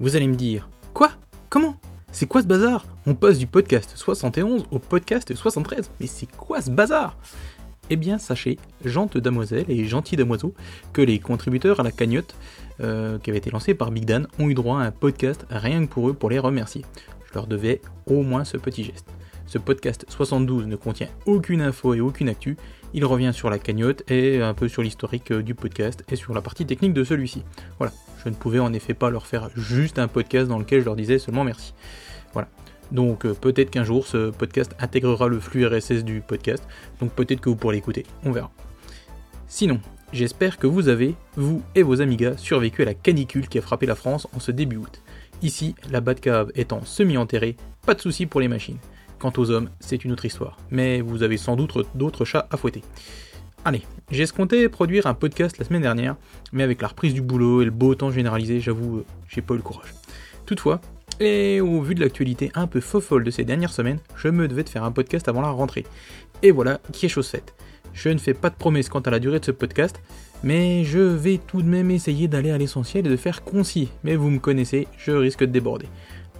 Vous allez me dire, quoi? Comment? C'est quoi ce bazar? On passe du podcast 71 au podcast 73, mais c'est quoi ce bazar? Eh bien, sachez, gentes damoiselles et gentils damoiseaux, que les contributeurs à la cagnotte, euh, qui avait été lancée par Big Dan, ont eu droit à un podcast rien que pour eux pour les remercier. Je leur devais au moins ce petit geste. Ce podcast 72 ne contient aucune info et aucune actu, il revient sur la cagnotte et un peu sur l'historique euh, du podcast et sur la partie technique de celui-ci. Voilà, je ne pouvais en effet pas leur faire juste un podcast dans lequel je leur disais seulement merci. Voilà. Donc euh, peut-être qu'un jour ce podcast intégrera le flux RSS du podcast, donc peut-être que vous pourrez l'écouter, on verra. Sinon, j'espère que vous avez, vous et vos amigas, survécu à la canicule qui a frappé la France en ce début août. Ici, la Batcave étant semi-enterrée, pas de soucis pour les machines. Quant aux hommes, c'est une autre histoire. Mais vous avez sans doute d'autres chats à fouetter. Allez, j'ai escompté produire un podcast la semaine dernière, mais avec la reprise du boulot et le beau temps généralisé, j'avoue, euh, j'ai pas eu le courage. Toutefois, et au vu de l'actualité un peu fofolle de ces dernières semaines, je me devais de faire un podcast avant la rentrée. Et voilà, qui est chose faite. Je ne fais pas de promesses quant à la durée de ce podcast, mais je vais tout de même essayer d'aller à l'essentiel et de faire concis. Mais vous me connaissez, je risque de déborder.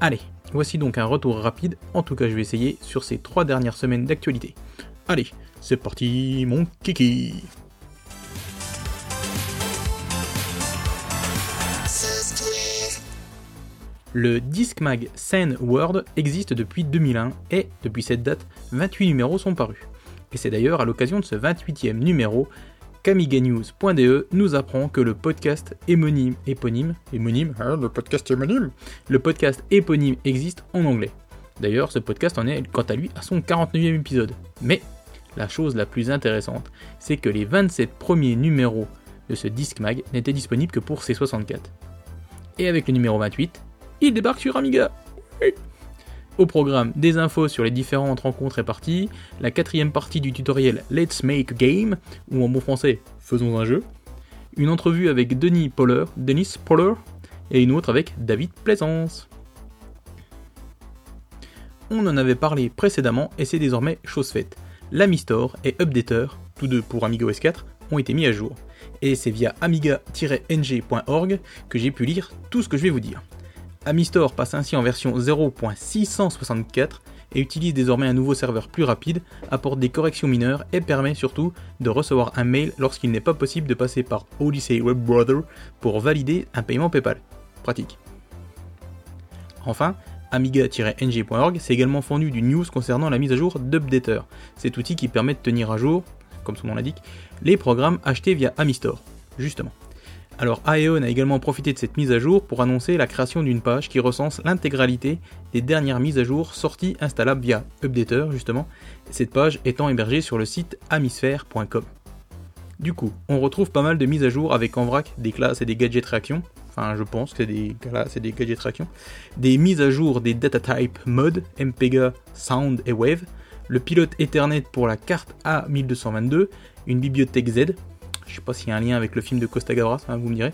Allez, Voici donc un retour rapide, en tout cas je vais essayer, sur ces trois dernières semaines d'actualité. Allez, c'est parti mon kiki Le Discmag Scene World existe depuis 2001 et, depuis cette date, 28 numéros sont parus. Et c'est d'ailleurs à l'occasion de ce 28e numéro Kamiganews.de nous apprend que le podcast éponyme, éponyme, hein, le podcast éponyme, le podcast éponyme existe en anglais. D'ailleurs, ce podcast en est quant à lui à son 49e épisode. Mais la chose la plus intéressante, c'est que les 27 premiers numéros de ce disque mag n'étaient disponibles que pour C64. Et avec le numéro 28, il débarque sur Amiga. Au programme, des infos sur les différentes rencontres et parties, la quatrième partie du tutoriel Let's Make a Game, ou en bon français, faisons un jeu, une entrevue avec Denis Poller, Poller, et une autre avec David Plaisance. On en avait parlé précédemment et c'est désormais chose faite. L'Amistore et Updater, tous deux pour Amiga OS 4, ont été mis à jour. Et c'est via amiga-ng.org que j'ai pu lire tout ce que je vais vous dire. Amistor passe ainsi en version 0.664 et utilise désormais un nouveau serveur plus rapide, apporte des corrections mineures et permet surtout de recevoir un mail lorsqu'il n'est pas possible de passer par Odyssey WebBrother pour valider un paiement PayPal. Pratique. Enfin, amiga-ng.org s'est également fourni du news concernant la mise à jour d'Updater, cet outil qui permet de tenir à jour, comme son nom l'indique, les programmes achetés via Amistor, justement. Alors Aeon a également profité de cette mise à jour pour annoncer la création d'une page qui recense l'intégralité des dernières mises à jour sorties installables via Updater justement, cette page étant hébergée sur le site amisphere.com. Du coup, on retrouve pas mal de mises à jour avec en vrac des classes et des gadgets réactions, enfin je pense que c'est des classes et des gadgets réactions, des mises à jour des data type mode, MPEGA, Sound et Wave, le pilote Ethernet pour la carte A1222, une bibliothèque Z, je sais pas s'il y a un lien avec le film de Costa Gavras, hein, vous me direz,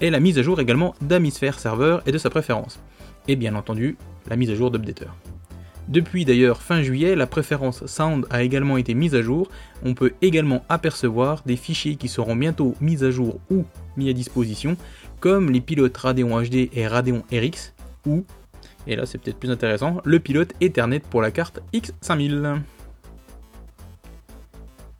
et la mise à jour également d'Amisphere Server et de sa préférence. Et bien entendu, la mise à jour d'Updater. Depuis d'ailleurs fin juillet, la préférence Sound a également été mise à jour. On peut également apercevoir des fichiers qui seront bientôt mis à jour ou mis à disposition, comme les pilotes Radeon HD et Radeon RX, ou, et là c'est peut-être plus intéressant, le pilote Ethernet pour la carte X5000.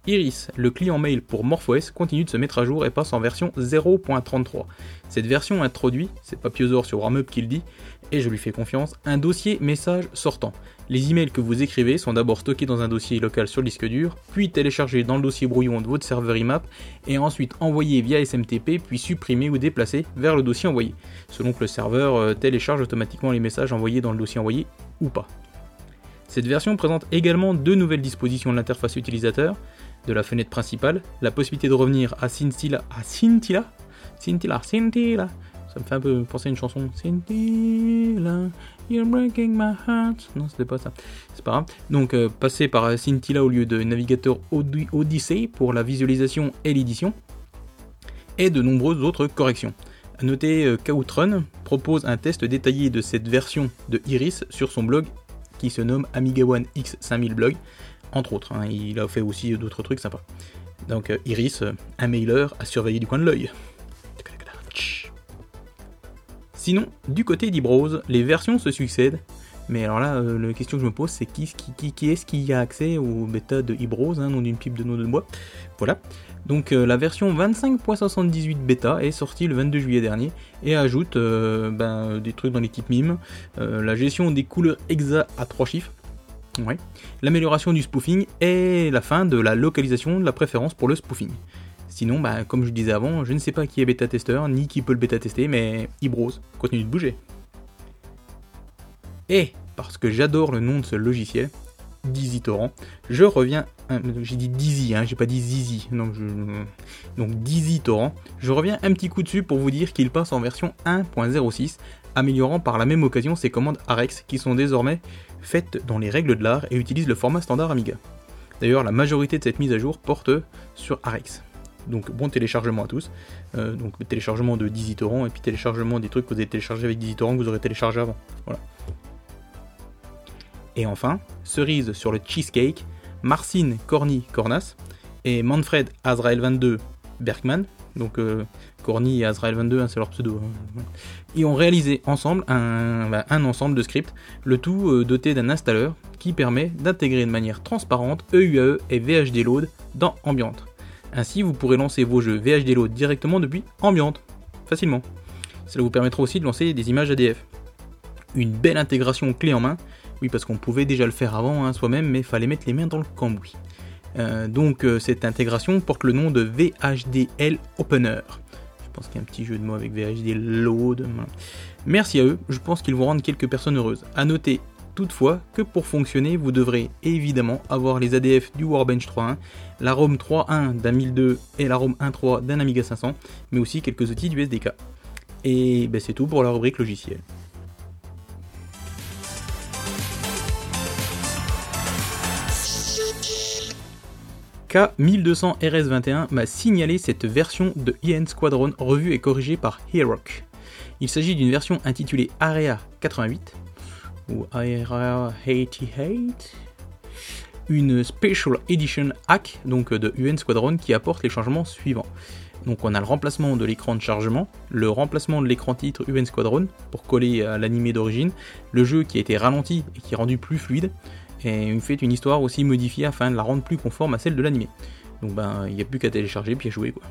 Iris, le client mail pour MorphOS, continue de se mettre à jour et passe en version 0.33. Cette version introduit, c'est Papiosor sur Warmup qui le dit, et je lui fais confiance, un dossier message sortant. Les emails que vous écrivez sont d'abord stockés dans un dossier local sur le disque dur, puis téléchargés dans le dossier brouillon de votre serveur IMAP, et ensuite envoyés via SMTP, puis supprimés ou déplacés vers le dossier envoyé, selon que le serveur euh, télécharge automatiquement les messages envoyés dans le dossier envoyé ou pas. Cette version présente également deux nouvelles dispositions de l'interface utilisateur, de la fenêtre principale, la possibilité de revenir à Scintilla, à Scintilla, Scintilla, Scintilla, ça me fait un peu penser à une chanson, Scintilla, you're breaking my heart, non c'était pas ça, c'est pas grave, donc euh, passer par Scintilla au lieu de navigateur Odyssey pour la visualisation et l'édition, et de nombreuses autres corrections. A noter euh, propose un test détaillé de cette version de Iris sur son blog qui se nomme Amiga One X5000 Blog, entre autres. Hein, il a fait aussi d'autres trucs sympas. Donc euh, Iris, euh, un mailer à surveiller du coin de l'œil. Sinon, du côté d'Ibrose, les versions se succèdent. Mais alors là, euh, la question que je me pose, c'est qui, est-ce qui a accès au bêta de Ibrose, hein, nom d'une pipe de noix de bois. Voilà. Donc la version 25.78 bêta est sortie le 22 juillet dernier et ajoute ben, des trucs dans l'équipe MIME, la gestion des couleurs exa à 3 chiffres, l'amélioration du spoofing et la fin de la localisation de la préférence pour le spoofing. Sinon, bah, comme je disais avant, je ne sais pas qui est bêta-testeur, ni qui peut le bêta-tester, mais Ibrose continue de bouger. Et, parce que j'adore le nom de ce logiciel, Dizzy Torrent, je reviens... J'ai dit Dizzy, hein, j'ai pas dit Zizi. Donc, je, donc Dizzy Torrent, je reviens un petit coup dessus pour vous dire qu'il passe en version 1.06, améliorant par la même occasion ses commandes Arex qui sont désormais faites dans les règles de l'art et utilisent le format standard Amiga. D'ailleurs, la majorité de cette mise à jour porte sur Arex. Donc bon téléchargement à tous. Euh, donc téléchargement de Dizzy Torrent et puis téléchargement des trucs que vous avez téléchargé avec Dizzy Torrent que vous aurez téléchargé avant. Et enfin, cerise sur le cheesecake, Marcine Corny Cornas et Manfred Azrael 22 Bergman, donc euh, Corny et Azrael 22, hein, c'est leur pseudo, hein. ils ont réalisé ensemble un, bah, ensemble de scripts, le tout euh, doté d'un installeur qui permet d'intégrer de manière transparente EUAE e et VHD Load dans Ambient. Ainsi, vous pourrez lancer vos jeux VHD Load directement depuis Ambient, facilement. Cela vous permettra aussi de lancer des images ADF. Une belle intégration clé en main, oui parce qu'on pouvait déjà le faire avant hein, soi-même, mais fallait mettre les mains dans le cambouis. Euh, donc euh, cette intégration porte le nom de VHDL Opener. Je pense qu'il y a un petit jeu de mots avec VHD Load. Merci à eux, je pense qu'ils vont rendre quelques personnes heureuses. A noter toutefois que pour fonctionner, vous devrez évidemment avoir les ADF du Warbench 3.1, la ROM 3.1 d'un 1002 et la ROM 1.3 d'un Amiga 500, mais aussi quelques outils du SDK. Et ben, c'est tout pour la rubrique logiciel. K1200 RS21 m'a signalé cette version de IN Squadron revue et corrigée par Herock. Il s'agit d'une version intitulée Area 88 ou Area 88 une Special Edition hack donc de UN Squadron qui apporte les changements suivants. Donc on a le remplacement de l'écran de chargement, le remplacement de l'écran titre UN Squadron pour coller à l'animé d'origine, le jeu qui a été ralenti et qui est rendu plus fluide, et fait une histoire aussi modifiée afin de la rendre plus conforme à celle de l'animé. Donc ben il n'y a plus qu'à télécharger puis à jouer quoi.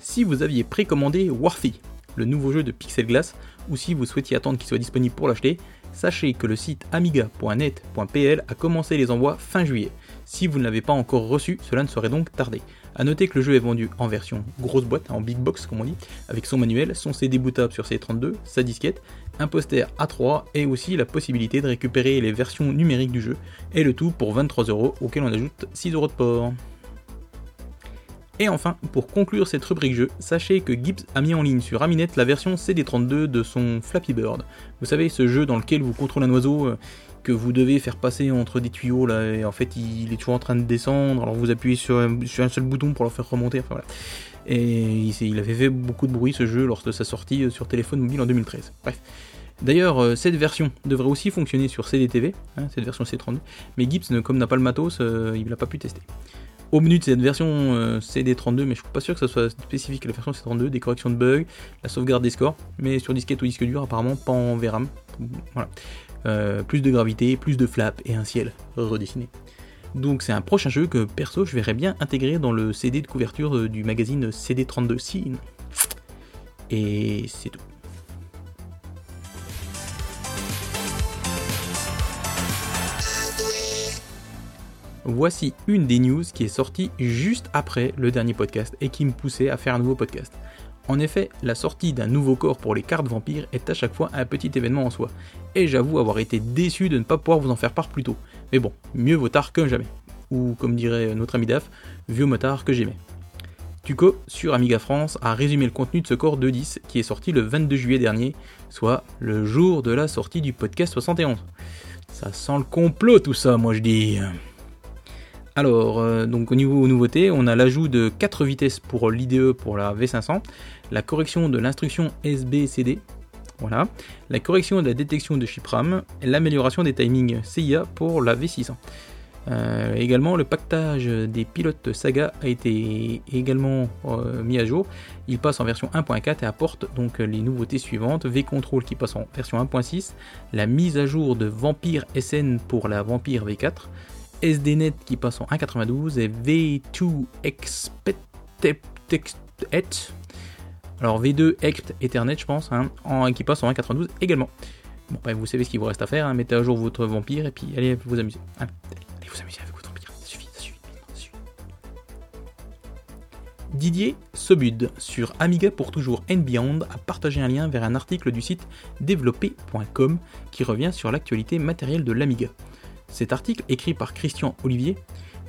Si vous aviez précommandé Warfy, le nouveau jeu de Pixel Glass, ou si vous souhaitiez attendre qu'il soit disponible pour l'acheter, sachez que le site amiga.net.pl a commencé les envois fin juillet. Si vous ne l'avez pas encore reçu, cela ne serait donc tardé. A noter que le jeu est vendu en version grosse boîte, en big box comme on dit, avec son manuel, son CD bootable sur C32, sa disquette, un poster A3 et aussi la possibilité de récupérer les versions numériques du jeu, et le tout pour 23 euros auquel on ajoute 6 euros de port. Et enfin, pour conclure cette rubrique jeu, sachez que Gibbs a mis en ligne sur Aminet la version CD32 de son Flappy Bird. Vous savez, ce jeu dans lequel vous contrôlez un oiseau euh, que vous devez faire passer entre des tuyaux là, et en fait il est toujours en train de descendre, alors vous appuyez sur un, seul bouton pour le faire remonter, enfin voilà. Et il, avait fait beaucoup de bruit ce jeu lors de sa sortie euh, sur téléphone mobile en 2013. Bref. D'ailleurs, euh, cette version devrait aussi fonctionner sur CDTV, hein, cette version C32, mais Gibbs, comme n'a pas le matos, il l'a pas pu tester au menu de cette version euh, CD32, mais je suis pas sûr que ça soit spécifique à la version CD32, des corrections de bugs, la sauvegarde des scores, mais sur disquette ou disque dur, apparemment pas en VRAM. Voilà. Euh, plus de gravité, plus de flap et un ciel redessiné. Donc c'est un prochain jeu que perso je verrais bien intégrer dans le CD de couverture euh, du magazine CD32 Scene. Et c'est tout. voici une des news qui est sortie juste après le dernier podcast et qui me poussait à faire un nouveau podcast. En effet, la sortie d'un nouveau corps pour les cartes vampires est à chaque fois un petit événement en soi, et j'avoue avoir été déçu de ne pas pouvoir vous en faire part plus tôt. Mais bon, mieux vaut tard que jamais. Ou comme dirait notre ami Daf, vieux motard que j'aimais. Tuco, sur Amiga France, a résumé le contenu de ce corps 2.10 qui est sorti le 22 juillet dernier, soit le jour de la sortie du podcast 71. Ça sent le complot tout ça, moi je dis. Alors, euh, donc au niveau nouveautés, on a l'ajout de 4 vitesses pour l'IDE pour la V500, la correction de l'instruction SBCD, voilà, la correction de la détection de chip RAM, l'amélioration des timings CIA pour la V600. Euh, également, le pactage des pilotes Saga a été également euh, mis à jour. Il passe en version 1.4 et apporte donc les nouveautés suivantes V-Control qui passe en version 1.6, la mise à jour de Vampire SN pour la Vampire V4, SDNet qui passe en 1.92 et V2 Expect alors V2 Expt Ethernet, je pense, hein, qui passe en 1.92 également. Bon, vous savez ce qu'il vous reste à faire, hein, mettez à jour votre vampire et puis allez vous amuser. Hein. allez vous amuser avec votre vampire, ça suffit, ça suffit. Didier Sobud sur Amiga pour toujours and Beyond a partagé un lien vers un article du site développé.com qui revient sur l'actualité matérielle de l'Amiga. Cet article, écrit par Christian Olivier,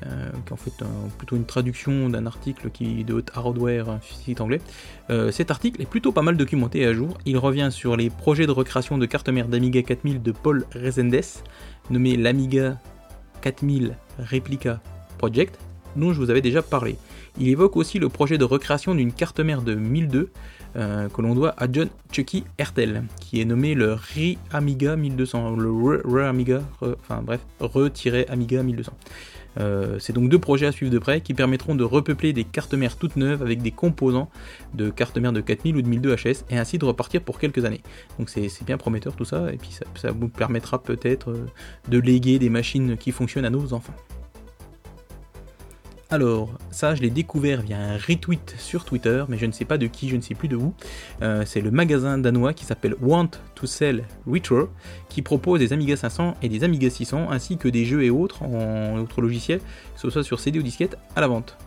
euh, qui est en fait plutôt une traduction d'un article qui de Hardware, un site anglais. Euh, cet article est plutôt pas mal documenté à jour. Il revient sur les projets de recréation de carte mère d'Amiga 4000 de Paul Rezendes, nommé l'Amiga 4000 Replica Project, dont je vous avais déjà parlé. Il évoque aussi le projet de recréation d'une carte mère de 1002 euh, que l'on doit à John Chucky Hertel, qui est nommé le Re-Amiga 1200, le Re-Amiga, enfin bref, Re-Amiga 1200. Euh, c'est donc deux projets à suivre de près qui permettront de repeupler des cartes mères toutes neuves avec des composants de cartes mères de 4000 ou de 1002 HS et ainsi de repartir pour quelques années. Donc c'est bien prometteur tout ça et puis ça vous permettra peut-être euh, de léguer des machines qui fonctionnent à nos enfants. Alors, ça, je l'ai découvert via un retweet sur Twitter, mais je ne sais pas de qui, je ne sais plus de où. Euh, c'est le magasin danois qui s'appelle Want to Sell Retro, qui propose des Amiga 500 et des Amiga 600, ainsi que des jeux et autres en autres logiciels, que ce soit sur CD ou disquette, à la vente.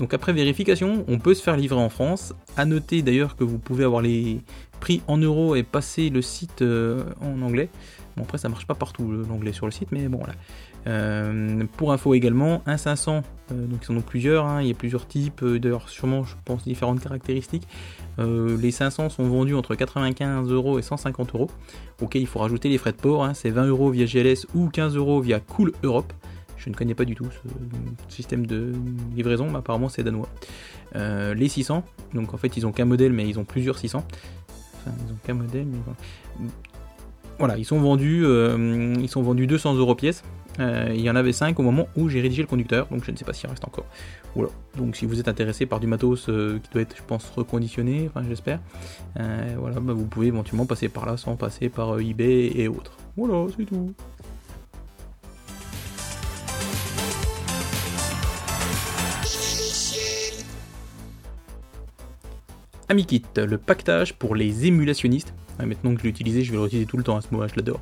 Donc après vérification, on peut se faire livrer en France. A noter d'ailleurs que vous pouvez avoir les prix en euros et passer le site euh, en anglais. Bon après ça marche pas partout l'anglais sur le site, mais bon voilà. Euh, pour info également, un 500, euh, donc ils en ont plusieurs, hein, il y a plusieurs types, euh, d'ailleurs sûrement je pense différentes caractéristiques. les 500 sont vendus entre 95 euros et 150 euros, auquel il faut rajouter les frais de port, hein, c'est 20 euros via GLS ou 15 euros via Cool Europe. Je ne connais pas du tout ce système de livraison, mais apparemment c'est danois. les 600, donc en fait ils ont qu'un modèle mais ils ont plusieurs 600. Enfin ils ont qu'un modèle mais voilà, ils sont vendus, ils sont vendus 200 euros pièce. Euh, il y en avait 5 au moment où j'ai rédigé le conducteur, donc je ne sais pas s'il reste encore. Voilà. Donc si vous êtes intéressé par du matos euh, qui doit être, je pense, reconditionné, enfin j'espère, euh, voilà, bah, vous pouvez éventuellement passer par là sans passer par eBay et autres. Voilà, c'est tout. AmiKit, le pactage pour les émulationnistes. Maintenant que je l'ai utilisé, je vais le l'utiliser tout le temps à ce moment-là, je l'adore.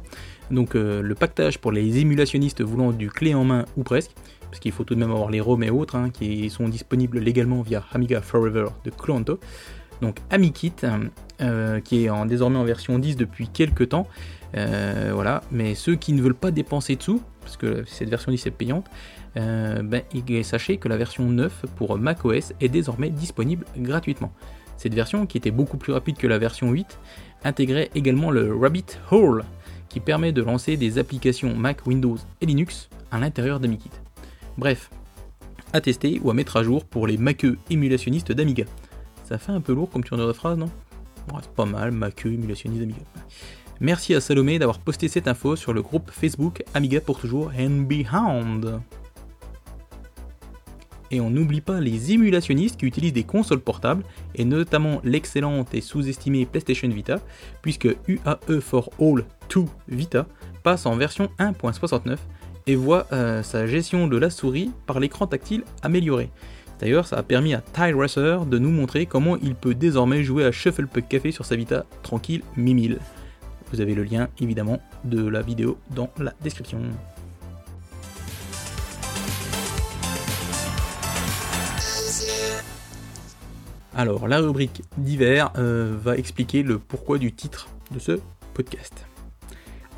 Donc euh, le pactage pour les émulationnistes voulant du clé en main ou presque, parce qu'il faut tout de même avoir les ROM et autres, hein, qui sont disponibles légalement via Amiga Forever de Clanto. Donc AmiKit, euh, qui est désormais en version 10 depuis quelques temps. Euh, voilà, mais ceux qui ne veulent pas dépenser de sous, parce que cette version 10 est payante, ben, sachez que la version 9 pour macOS est désormais disponible gratuitement. Cette version, qui était beaucoup plus rapide que la version 8, intégrait également le Rabbit Hole, qui permet de lancer des applications Mac, Windows et Linux à l'intérieur d'AmiKit. Bref, à tester ou à mettre à jour pour les maqueux émulationnistes d'Amiga. Ça fait un peu lourd comme tourneur de phrase, non? C'est pas mal, maqueux émulationnistes d'Amiga. Merci à Salomé d'avoir posté cette info sur le groupe Facebook Amiga pour toujours and Behind et on n'oublie pas les émulationnistes qui utilisent des consoles portables, et notamment l'excellente et sous-estimée PlayStation Vita, puisque UAE for All 2 Vita passe en version 1.69 et voit euh, sa gestion de la souris par l'écran tactile améliorée. D'ailleurs, ça a permis à Ty Racer de nous montrer comment il peut désormais jouer à Shuffle Puck Café sur sa Vita tranquille mi Vous avez le lien évidemment de la vidéo dans la description. Alors, la rubrique d'hiver euh, va expliquer le pourquoi du titre de ce podcast.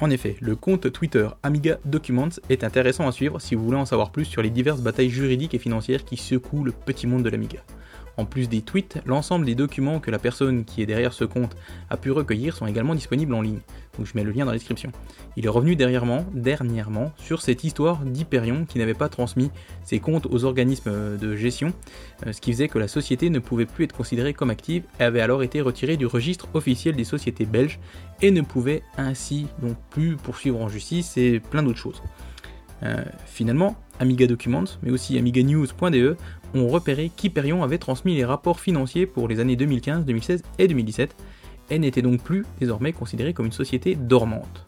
En effet, le compte Twitter Amiga Documents est intéressant à suivre si vous voulez en savoir plus sur les diverses batailles juridiques et financières qui secouent le petit monde de l'Amiga. En plus des tweets, l'ensemble des documents que la personne qui est derrière ce compte a pu recueillir sont également disponibles en ligne. Donc je mets le lien dans la description. Il est revenu dernièrement, dernièrement sur cette histoire d'Hyperion qui n'avait pas transmis ses comptes aux organismes de gestion, euh, ce qui faisait que la société ne pouvait plus être considérée comme active et avait alors été retirée du registre officiel des sociétés belges et ne pouvait ainsi donc plus poursuivre en justice et plein d'autres choses. Euh, finalement, Amiga Documents, mais aussi Amiga News.de, ont repéré qu'Hyperion avait transmis les rapports financiers pour les années 2015, 2016 et 2017, et n'était donc plus désormais considérée comme une société dormante.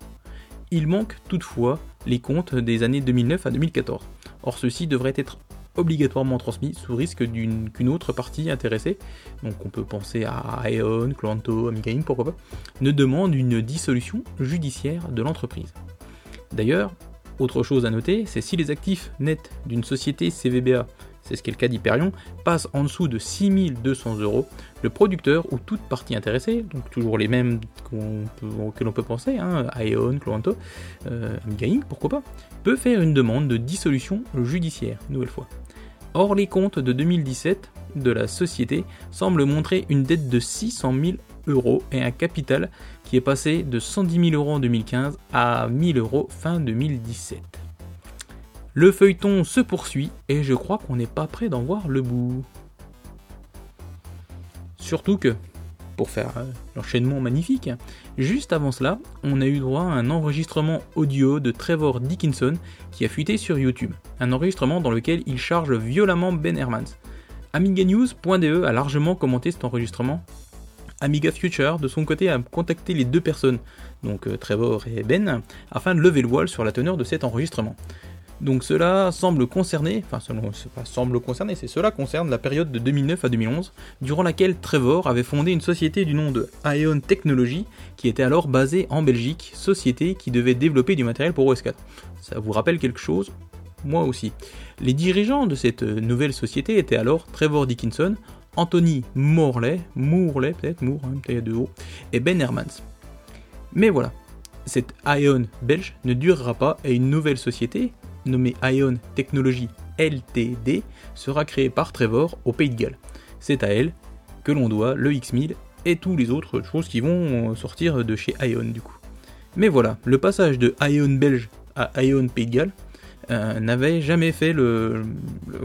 Il manque toutefois les comptes des années 2009 à 2014. Or ceux-ci devraient être obligatoirement transmis sous risque qu'une autre partie intéressée, donc on peut penser à Aeon, Clanto, Amiga Inc, pourquoi pas, ne demande une dissolution judiciaire de l'entreprise. D'ailleurs, autre chose à noter, c'est si les actifs nets d'une société CVBA, c'est ce qu'est le cas d'Hyperion, passent en dessous de 6200 euros, le producteur ou toute partie intéressée, donc toujours les mêmes que l'on peut penser, hein, Aeon, Clanto, euh, pourquoi pas, peut faire une demande de dissolution judiciaire, nouvelle fois. Or, les comptes de 2017 de la société semblent montrer une dette de 600 000 euros et un capital qui est passé de 110 000 euros en 2015 à 1000 euros fin 2017. Le feuilleton se poursuit et je crois qu'on n'est pas prêt d'en voir le bout. Surtout que, pour faire euh, l'enchaînement magnifique, juste avant cela, on a eu droit à un enregistrement audio de Trevor Dickinson qui a fuité sur YouTube. Un enregistrement dans lequel il charge violemment Ben Hermans. AmigaNews.de a largement commenté cet enregistrement. Amiga Future, de son côté, a contacté les deux personnes, donc euh, Trevor et Ben, afin de lever le voile sur la teneur de cet enregistrement. Donc cela semble concerner, enfin c'est pas semble concerner, c'est cela concerne la période de 2009 à 2011, durant laquelle Trevor avait fondé une société du nom de Ion Technology, qui était alors basée en Belgique, société qui devait développer du matériel pour OS 4. Ça vous rappelle quelque chose? Moi aussi. Les dirigeants de cette nouvelle société étaient alors Trevor Dickinson, Anthony Morley, Moorley peut-être, Moore, hein, il y a deux hauts, et Ben Hermans. Mais voilà, cette Ion belge ne durera pas et une nouvelle société, nommé Ion Technology LTD, sera créé par Trevor au Pays de Galles. C'est à elle que l'on doit le X1000 et tous les autres choses qui vont sortir de chez Ion du coup. Mais voilà, le passage de Ion belge à Ion Pays de Galles euh, n'avait jamais fait le,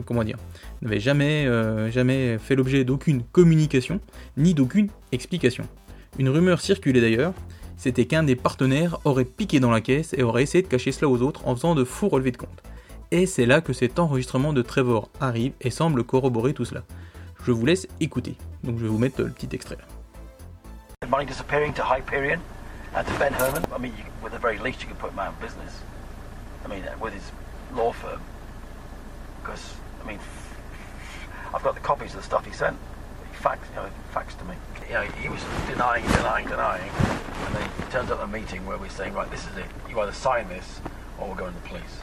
comment dire, n'avait jamais, euh, jamais fait l'objet d'aucune communication ni d'aucune explication. Une rumeur circulait d'ailleurs, c'était qu'un des partenaires aurait piqué dans la caisse et aurait essayé de cacher cela aux autres en faisant de faux relevés de compte. Et c'est là que cet enregistrement de Trevor arrive et semble corroborer tout cela. Je vous laisse écouter, donc je vais vous mettre le petit extrait. Money disappearing to Hyperion? And to Ben Herman? I mean, with the very least, you put him out of business. I mean, with his law firm. Because, I mean, I've got the copies of the stuff he sent. He faxed, you know, faxed to me. You know, he was denying, denying, denying. And then he turns up at a meeting where we're saying, right, this is it. You either sign this or we're going to the police.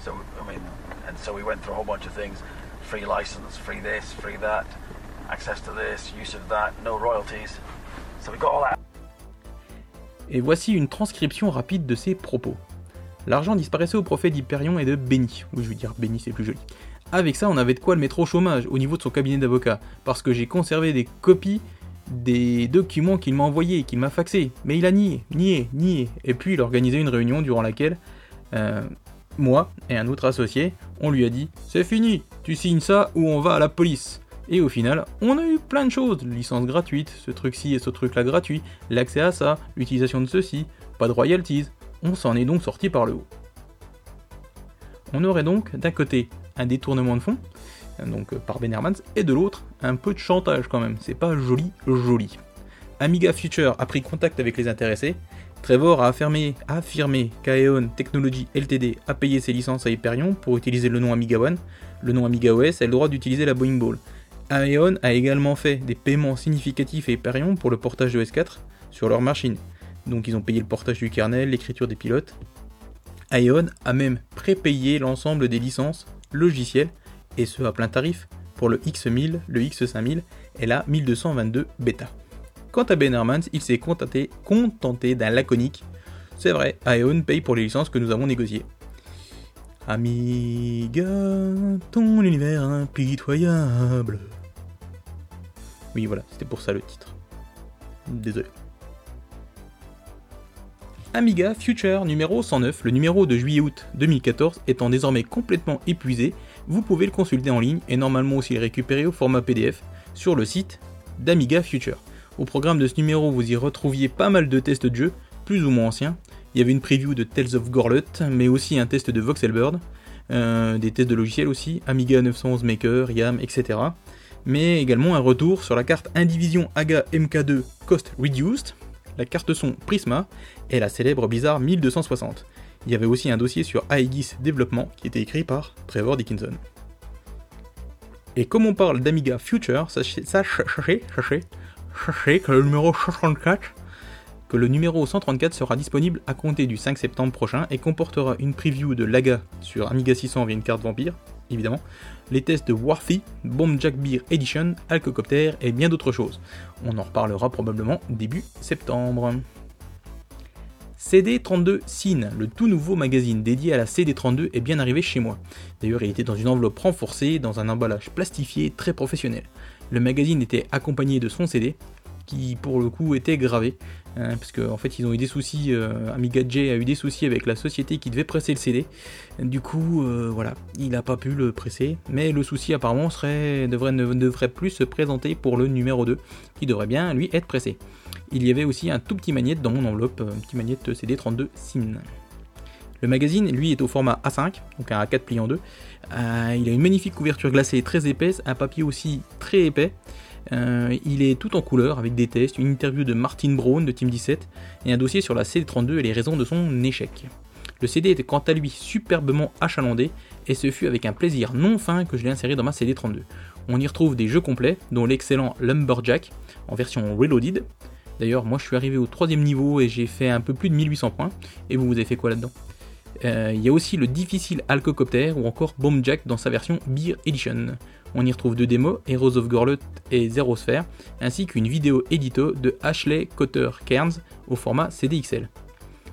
So, I mean, and so we went through a whole bunch of things. Free license, free this, free that, access to this, use of that, no royalties. So we got all that. Et voici une transcription rapide de ses propos. L'argent disparaissait au profit d'Hyperion et de Benny. Oui, je veux dire Benny, c'est plus joli. Avec ça, on avait de quoi le mettre au chômage au niveau de son cabinet d'avocat, parce que j'ai conservé des copies des documents qu'il m'a envoyés, qu'il m'a faxés. Mais il a nié, nié, nié. Et puis il a organisé une réunion durant laquelle euh, moi et un autre associé, on lui a dit C'est fini, tu signes ça ou on va à la police. Et au final, on a eu plein de choses licence gratuite, ce truc-ci et ce truc-là gratuit, l'accès à ça, l'utilisation de ceci, pas de royalties. On s'en est donc sorti par le haut. On aurait donc d'un côté un détournement de fonds, donc par Ben Hermans, et de l'autre un peu de chantage quand même. C'est pas joli, joli. Amiga Future a pris contact avec les intéressés. Trevor a affirmé, qu'Aeon Technology Ltd a payé ses licences à Hyperion pour utiliser le nom Amiga One. Le nom Amiga OS a le droit d'utiliser la Boeing Ball. Aeon a également fait des paiements significatifs à Hyperion pour le portage de S4 sur leur machine. Donc ils ont payé le portage du kernel, l'écriture des pilotes. Aeon a même prépayé l'ensemble des licences logicielles, et ce à plein tarif, pour le X1000, le X5000 et la 1222 bêta. Quant à Ben Hermans, il s'est contenté, contenté d'un laconique. C'est vrai, Aeon paye pour les licences que nous avons négociées. Amiga, ton univers impitoyable. Oui, voilà, c'était pour ça le titre. Désolé. Amiga Future numéro 109, le numéro de juillet-août 2014 étant désormais complètement épuisé, vous pouvez le consulter en ligne et normalement aussi le récupérer au format PDF sur le site d'Amiga Future. Au programme de ce numéro, vous y retrouviez pas mal de tests de jeux, plus ou moins anciens. Il y avait une preview de Tales of Gorlet, mais aussi un test de Voxelbird. euh, des tests de logiciels aussi, Amiga 911 Maker, YAM, etc. Mais également un retour sur la carte Indivision AGA MK2 Cost Reduced, la carte son Prisma et la célèbre Blizzard 1260. Il y avait aussi un dossier sur Aegis Développement qui était écrit par Trevor Dickinson. Et comme on parle d'Amiga Future, sachez, sachez, sachez que le numéro 134 le numéro 134 sera disponible à compter du 5 septembre prochain et comportera une preview de Laga sur Amiga 600 via une carte vampire, évidemment, les tests de Worthy, Bomb Jack Beer Edition, Alcocopter et bien d'autres choses. On en reparlera probablement début septembre. CD32 Cine, le tout nouveau magazine dédié à la CD32 est bien arrivé chez moi. D'ailleurs, il était dans une enveloppe renforcée, dans un emballage plastifié très professionnel. Le magazine était accompagné de son CD, qui pour le coup était gravé, hein, parce qu'en en fait ils ont eu des soucis, euh, Amiga J a eu des soucis avec la société qui devait presser le CD, du coup euh, voilà, il n'a pas pu le presser, mais le souci apparemment serait, devrait, ne devrait plus se présenter pour le numéro 2, qui devrait bien lui être pressé. Il y avait aussi un tout petit magnète dans mon enveloppe, un petit magnète CD32 SIN. Le magazine, lui, est au format A5, donc un A4 plié en deux. Euh, il a une magnifique couverture glacée très épaisse, un papier aussi très épais, euh, il est tout en couleur avec des tests, une interview de Martin Brown de Team 17 et un dossier sur la CD32 et les raisons de son échec. Le CD était quant à lui superbement achalandé et ce fut avec un plaisir non fin que je l'ai inséré dans ma CD32. On y retrouve des jeux complets, dont l'excellent Lumberjack en version Reloaded. D'ailleurs, moi je suis arrivé au troisième niveau et j'ai fait un peu plus de 1800 points. Et vous, vous avez fait quoi là-dedans? Euh, Il y a aussi le difficile Alcocopter ou encore Bombjack dans sa version Beer Edition. On y retrouve deux démos, Heroes of Gorlet et Zero Sphere, ainsi qu'une vidéo édito de Ashley Cotter Cairns au format CDXL.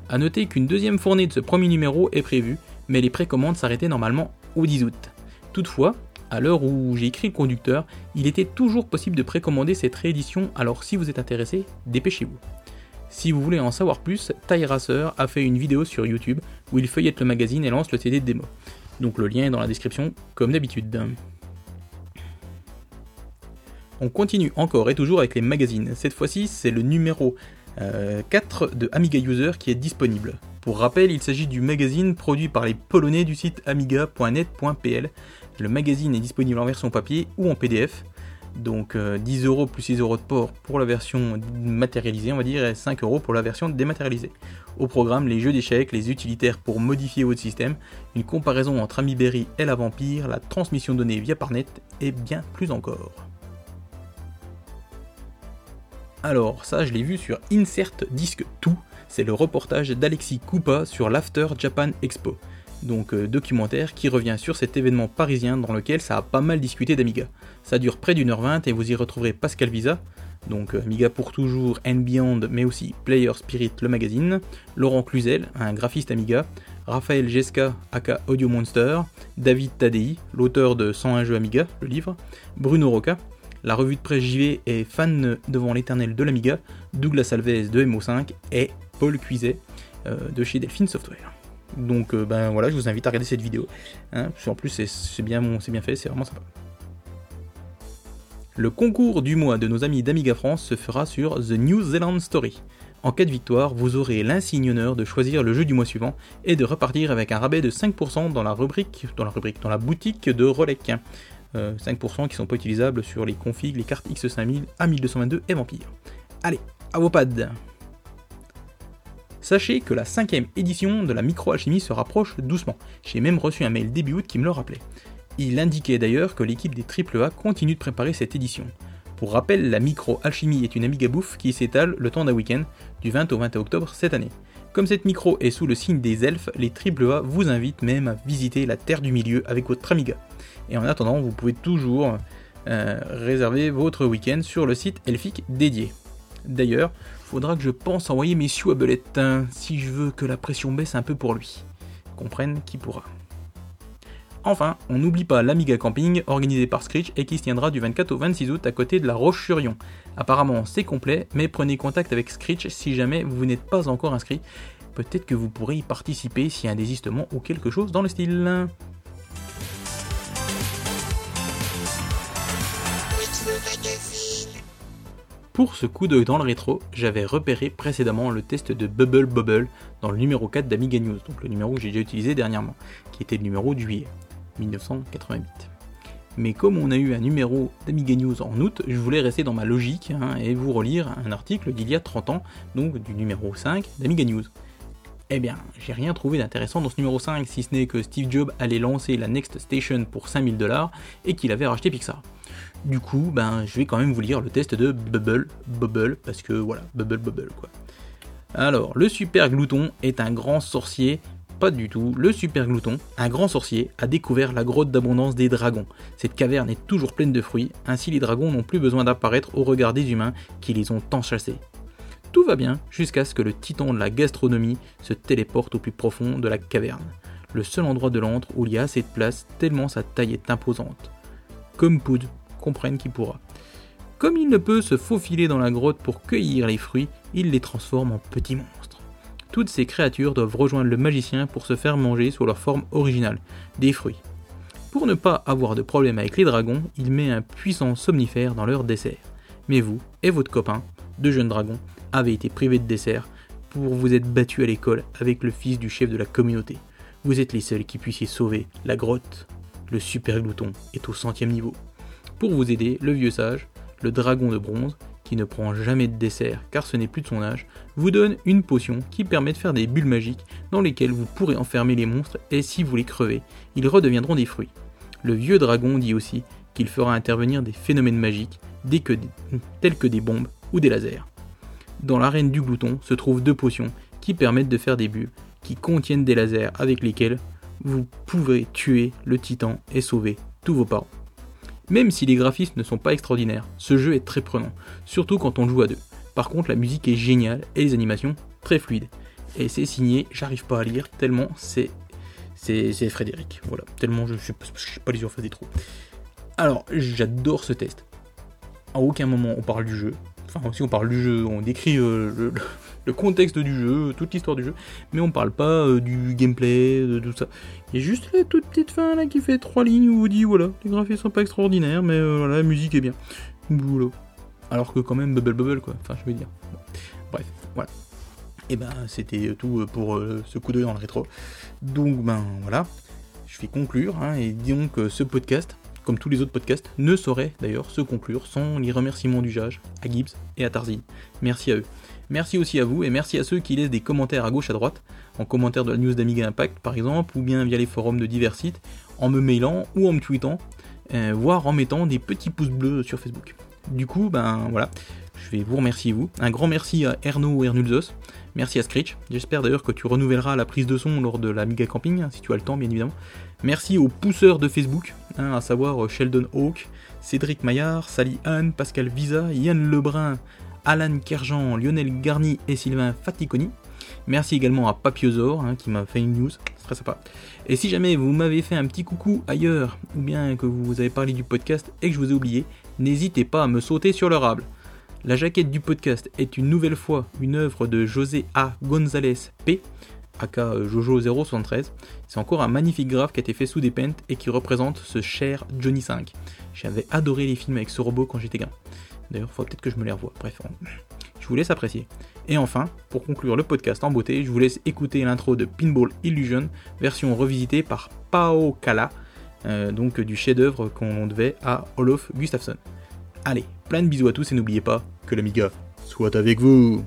A noter qu'une deuxième fournée de ce premier numéro est prévue, mais les précommandes s'arrêtaient normalement au 10 août. Toutefois, à l'heure où j'ai écrit le conducteur, il était toujours possible de précommander cette réédition, alors si vous êtes intéressé, dépêchez-vous. Si vous voulez en savoir plus, Ty Racer a fait une vidéo sur YouTube où il feuillette le magazine et lance le CD de démo. Donc le lien est dans la description, comme d'habitude. On continue encore et toujours avec les magazines. Cette fois-ci, c'est le numéro 4 euh, de Amiga User qui est disponible. Pour rappel, il s'agit du magazine produit par les Polonais du site amiga.net.pl. Le magazine est disponible en version papier ou en PDF. Donc 10 euh, euros plus 6 euros de port pour la version matérialisée, on va dire, et 5 euros pour la version dématérialisée. Au programme, les jeux d'échecs, les utilitaires pour modifier votre système, une comparaison entre Amiberry et la Vampire, la transmission de données via Parnet et bien plus encore. Alors, ça, je l'ai vu sur Insert Disque 2. C'est le reportage d'Alexis Koupa sur l'After Japan Expo. Donc, euh, documentaire qui revient sur cet événement parisien dans lequel ça a pas mal discuté d'Amiga. Ça dure près d'une heure vingt et vous y retrouverez Pascal Visa, donc euh, Amiga pour toujours, and Beyond, mais aussi Player Spirit, le magazine, Laurent Cluzel, un graphiste Amiga, Raphaël Gesca, aka Audio Monster, David Tadei, l'auteur de 101 jeux Amiga, le livre, Bruno Roca, la revue de presse JV est fan devant l'éternel de l'Amiga, Douglas Alves de MO5 et Paul Cuiset euh, de chez Delphine Software. Donc euh, ben voilà, je vous invite à regarder cette vidéo. Hein, en plus c'est bien, bien fait, c'est vraiment sympa. Le concours du mois de nos amis d'Amiga France se fera sur The New Zealand Story. En cas de victoire, vous aurez l'insigne honneur de choisir le jeu du mois suivant et de repartir avec un rabais de 5% dans la rubrique, dans la rubrique, dans la boutique de Rolec. 5% euh, qui sont pas utilisables sur les configs, les cartes X5000, A1222 et Vampire. Allez, à vos pads Sachez que la cinquième édition de la micro-alchimie se rapproche doucement. J'ai même reçu un mail début août qui me le rappelait. Il indiquait d'ailleurs que l'équipe des AAA continue de préparer cette édition. Pour rappel, la micro-alchimie est une Amiga bouffe qui s'étale le temps d'un week-end, du 20 au 21 octobre cette année. Comme cette micro est sous le signe des elfes, les AAA vous invitent même à visiter la Terre du Milieu avec votre Amiga. Et en attendant, vous pouvez toujours euh, réserver votre week-end sur le site Elfic dédié. D'ailleurs, faudra que je pense envoyer mes sioux hein, si je veux que la pression baisse un peu pour lui. Comprenne qui pourra. Enfin, on n'oublie pas l'Amiga Camping organisé par Screech et qui se tiendra du 24 au 26 août à côté de la Roche-sur-Yon. Apparemment c'est complet, mais prenez contact avec Screech si jamais vous n'êtes pas encore inscrit. Peut-être que vous pourrez y participer s'il y a un désistement ou quelque chose dans le style. Pour ce coup d'œil dans le rétro, j'avais repéré précédemment le test de Bubble Bubble dans le numéro 4 d'Amiga News, donc le numéro que j'ai déjà utilisé dernièrement, qui était le numéro juillet 1988. Mais comme on a eu un numéro d'Amiga News en août, je voulais rester dans ma logique hein, et vous relire un article d'il y a 30 ans, donc du numéro 5 d'Amiga News. Eh bien, j'ai rien trouvé d'intéressant dans ce numéro 5, si ce n'est que Steve Jobs allait lancer la Next Station pour 5000 dollars et qu'il avait racheté Pixar. Du coup, ben, je vais quand même vous lire le test de Bubble Bubble, parce que voilà, Bubble Bubble quoi. Alors, le super glouton est un grand sorcier. Pas du tout. Le super glouton, un grand sorcier, a découvert la grotte d'abondance des dragons. Cette caverne est toujours pleine de fruits, ainsi les dragons n'ont plus besoin d'apparaître au regard des humains qui les ont tant chassés. Tout va bien jusqu'à ce que le titan de la gastronomie se téléporte au plus profond de la caverne, le seul endroit de l'antre où il y a assez de place tellement sa taille est imposante. Comme Poud, comprenne qui pourra. Comme il ne peut se faufiler dans la grotte pour cueillir les fruits, il les transforme en petits monstres. Toutes ces créatures doivent rejoindre le magicien pour se faire manger sous leur forme originale, des fruits. Pour ne pas avoir de problème avec les dragons, il met un puissant somnifère dans leur dessert. Mais vous et votre copain, deux jeunes dragons, avez été privés de dessert pour vous être battus à l'école avec le fils du chef de la communauté. Vous êtes les seuls qui puissiez sauver la grotte. Le super glouton est au centième niveau. Pour vous aider, le vieux sage, le dragon de bronze, ne prend jamais de dessert car ce n'est plus de son âge, vous donne une potion qui permet de faire des bulles magiques dans lesquelles vous pourrez enfermer les monstres et si vous les crevez, ils redeviendront des fruits. Le vieux dragon dit aussi qu'il fera intervenir des phénomènes magiques que tels que des bombes ou des lasers. Dans l'arène du glouton se trouvent deux potions qui permettent de faire des bulles qui contiennent des lasers avec lesquels vous pouvez tuer le titan et sauver tous vos parents. Même si les graphismes ne sont pas extraordinaires, ce jeu est très prenant, surtout quand on joue à deux. Par contre, la musique est géniale et les animations très fluides. Et c'est signé, j'arrive pas à lire tellement c'est c'est Frédéric. Voilà, tellement je sais pas les yeux en face des trous. Alors, j'adore ce test. À aucun moment on parle du jeu, Enfin, si on parle du jeu, on décrit euh, le, contexte du jeu, toute l'histoire du jeu, mais on parle pas euh, du gameplay, de tout ça. Il y a juste la toute petite fin là qui fait trois lignes où on dit voilà, les graphismes sont pas extraordinaires, mais euh, voilà, la musique est bien. Boulot. Alors que quand même bubble bubble quoi, enfin je veux dire. Bref, voilà. Et ben c'était tout pour ce coup d'œil dans le rétro. Donc ben voilà, je vais conclure, hein, et disons que ce podcast, comme tous les autres podcasts, ne saurait d'ailleurs se conclure sans les remerciements du Jage, à Gibbs et à Tarzine. Merci à eux. Merci aussi à vous et merci à ceux qui laissent des commentaires à gauche à droite, en commentaire de la news d'Amiga Impact par exemple, ou bien via les forums de divers sites, en me mailant ou en me tweetant, euh, voire en mettant des petits pouces bleus sur Facebook. Du coup, ben voilà, je vais vous remercier vous. Un grand merci à Erno Ernulzos, merci à Screech. J'espère d'ailleurs que tu renouvelleras la prise de son lors de la Amiga Camping, hein, si tu as le temps bien évidemment. Merci aux pousseurs de Facebook, hein, à savoir euh, Sheldon Hawk, Cédric Maillard, Sally Anne, Pascal Visa, Yann Lebrun, Alan Kerjean, Lionel Garni et Sylvain Faticoni. Merci également à Papiozor hein, qui m'a fait une news, c'est très sympa. Et si jamais vous m'avez fait un petit coucou ailleurs, ou bien que vous avez parlé du podcast et que je vous ai oublié, n'hésitez pas à me sauter sur le rable. La jaquette du podcast est une nouvelle fois une œuvre de José A. González P aka euh, Jojo073. C'est encore un magnifique graphe qui a été fait sous des pentes et qui représente ce cher Johnny 5. J'avais adoré les films avec ce robot quand j'étais gamin. D'ailleurs, il faut peut-être que je me les revoie. Bref, je vous laisse apprécier. Et enfin, pour conclure le podcast en beauté, je vous laisse écouter l'intro de Pinball Illusion, version revisitée par Pao Kala, euh, donc du chef-d'œuvre qu'on devait à Olof Gustafsson. Allez, plein de bisous à tous et n'oubliez pas que l'Amiga soit avec vous